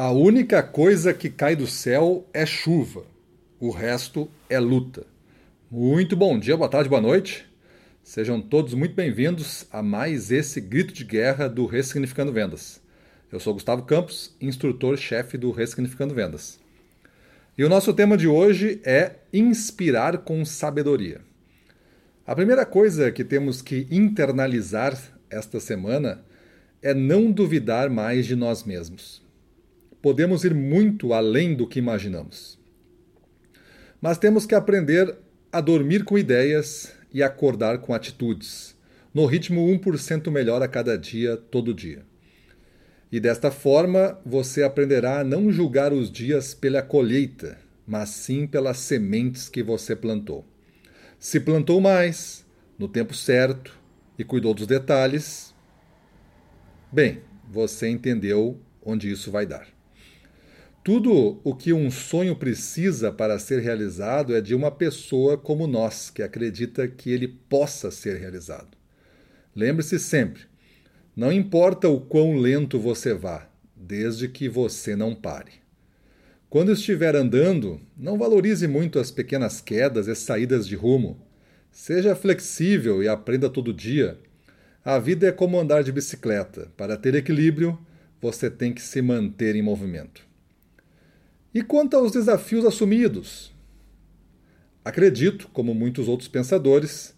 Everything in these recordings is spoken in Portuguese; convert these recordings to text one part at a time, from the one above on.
A única coisa que cai do céu é chuva, o resto é luta. Muito bom dia, boa tarde, boa noite. Sejam todos muito bem-vindos a mais esse grito de guerra do Ressignificando Vendas. Eu sou Gustavo Campos, instrutor-chefe do Ressignificando Vendas. E o nosso tema de hoje é inspirar com sabedoria. A primeira coisa que temos que internalizar esta semana é não duvidar mais de nós mesmos podemos ir muito além do que imaginamos. Mas temos que aprender a dormir com ideias e acordar com atitudes, no ritmo 1% melhor a cada dia, todo dia. E desta forma, você aprenderá a não julgar os dias pela colheita, mas sim pelas sementes que você plantou. Se plantou mais, no tempo certo e cuidou dos detalhes, bem, você entendeu onde isso vai dar. Tudo o que um sonho precisa para ser realizado é de uma pessoa como nós, que acredita que ele possa ser realizado. Lembre-se sempre: não importa o quão lento você vá, desde que você não pare. Quando estiver andando, não valorize muito as pequenas quedas e saídas de rumo. Seja flexível e aprenda todo dia. A vida é como andar de bicicleta. Para ter equilíbrio, você tem que se manter em movimento. E quanto aos desafios assumidos? Acredito, como muitos outros pensadores,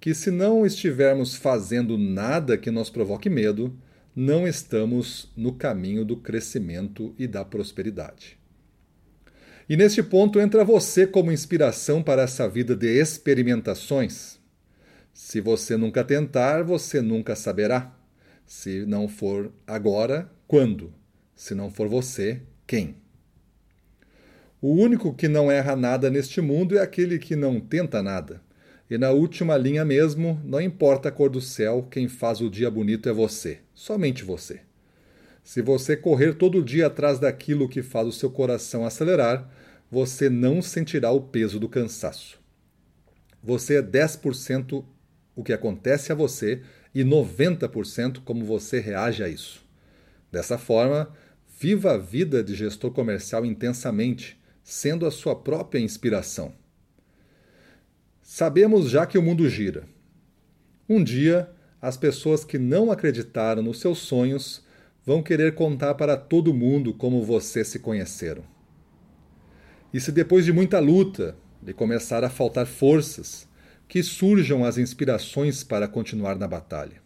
que se não estivermos fazendo nada que nos provoque medo, não estamos no caminho do crescimento e da prosperidade. E neste ponto entra você como inspiração para essa vida de experimentações. Se você nunca tentar, você nunca saberá. Se não for agora, quando? Se não for você, quem? O único que não erra nada neste mundo é aquele que não tenta nada. E na última linha mesmo, não importa a cor do céu, quem faz o dia bonito é você, somente você. Se você correr todo dia atrás daquilo que faz o seu coração acelerar, você não sentirá o peso do cansaço. Você é 10% o que acontece a você e 90% como você reage a isso. Dessa forma, viva a vida de gestor comercial intensamente sendo a sua própria inspiração. Sabemos já que o mundo gira. Um dia, as pessoas que não acreditaram nos seus sonhos vão querer contar para todo mundo como você se conheceram. E se depois de muita luta, de começar a faltar forças, que surjam as inspirações para continuar na batalha.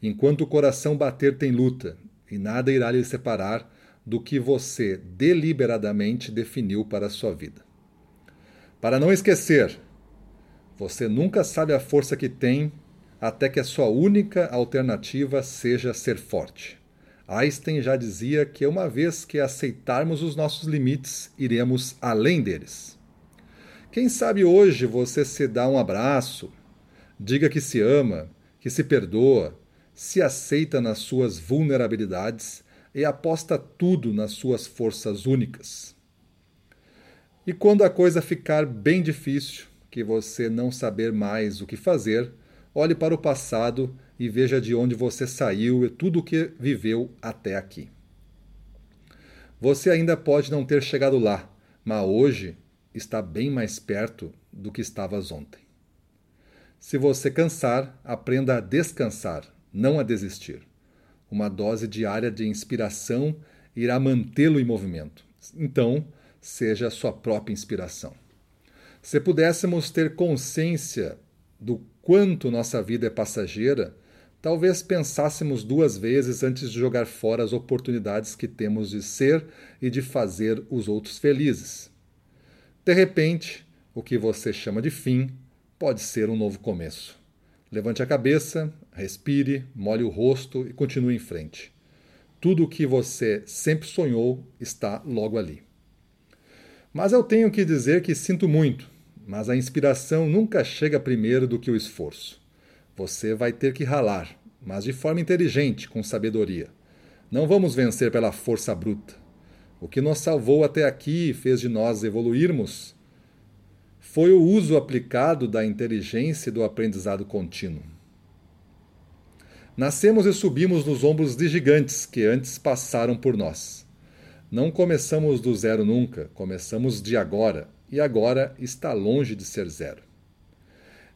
Enquanto o coração bater tem luta, e nada irá lhe separar do que você deliberadamente definiu para a sua vida. Para não esquecer, você nunca sabe a força que tem até que a sua única alternativa seja ser forte. Einstein já dizia que uma vez que aceitarmos os nossos limites, iremos além deles. Quem sabe hoje você se dá um abraço, diga que se ama, que se perdoa, se aceita nas suas vulnerabilidades e aposta tudo nas suas forças únicas. E quando a coisa ficar bem difícil, que você não saber mais o que fazer, olhe para o passado e veja de onde você saiu e tudo o que viveu até aqui. Você ainda pode não ter chegado lá, mas hoje está bem mais perto do que estavas ontem. Se você cansar, aprenda a descansar, não a desistir. Uma dose diária de inspiração irá mantê-lo em movimento. Então, seja a sua própria inspiração. Se pudéssemos ter consciência do quanto nossa vida é passageira, talvez pensássemos duas vezes antes de jogar fora as oportunidades que temos de ser e de fazer os outros felizes. De repente, o que você chama de fim pode ser um novo começo. Levante a cabeça, respire, molhe o rosto e continue em frente. Tudo o que você sempre sonhou está logo ali. Mas eu tenho que dizer que sinto muito, mas a inspiração nunca chega primeiro do que o esforço. Você vai ter que ralar, mas de forma inteligente, com sabedoria. Não vamos vencer pela força bruta. O que nos salvou até aqui e fez de nós evoluirmos foi o uso aplicado da inteligência e do aprendizado contínuo. Nascemos e subimos nos ombros de gigantes que antes passaram por nós. Não começamos do zero nunca, começamos de agora, e agora está longe de ser zero.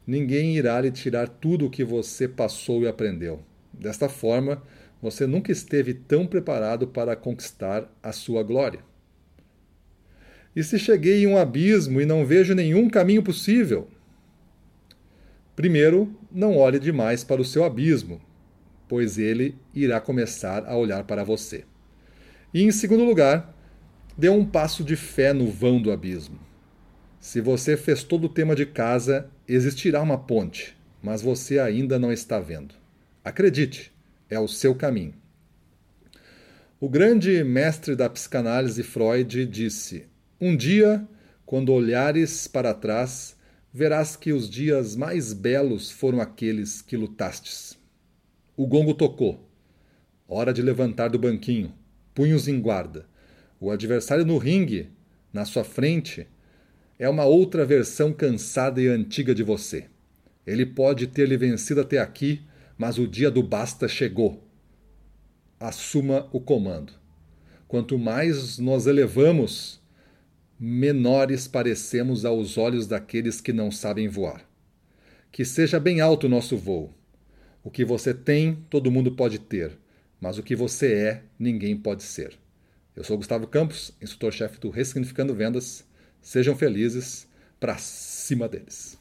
Ninguém irá lhe tirar tudo o que você passou e aprendeu. Desta forma, você nunca esteve tão preparado para conquistar a sua glória. E se cheguei em um abismo e não vejo nenhum caminho possível? Primeiro, não olhe demais para o seu abismo, pois ele irá começar a olhar para você. E em segundo lugar, dê um passo de fé no vão do abismo. Se você fez todo o tema de casa, existirá uma ponte, mas você ainda não está vendo. Acredite, é o seu caminho. O grande mestre da psicanálise Freud disse: Um dia, quando olhares para trás, verás que os dias mais belos foram aqueles que lutastes. O gongo tocou. Hora de levantar do banquinho punhos em guarda. O adversário no ringue, na sua frente, é uma outra versão cansada e antiga de você. Ele pode ter lhe vencido até aqui, mas o dia do basta chegou. Assuma o comando. Quanto mais nos elevamos, menores parecemos aos olhos daqueles que não sabem voar. Que seja bem alto o nosso voo. O que você tem, todo mundo pode ter mas o que você é, ninguém pode ser. Eu sou Gustavo Campos, instrutor-chefe do Ressignificando Vendas. Sejam felizes, para cima deles.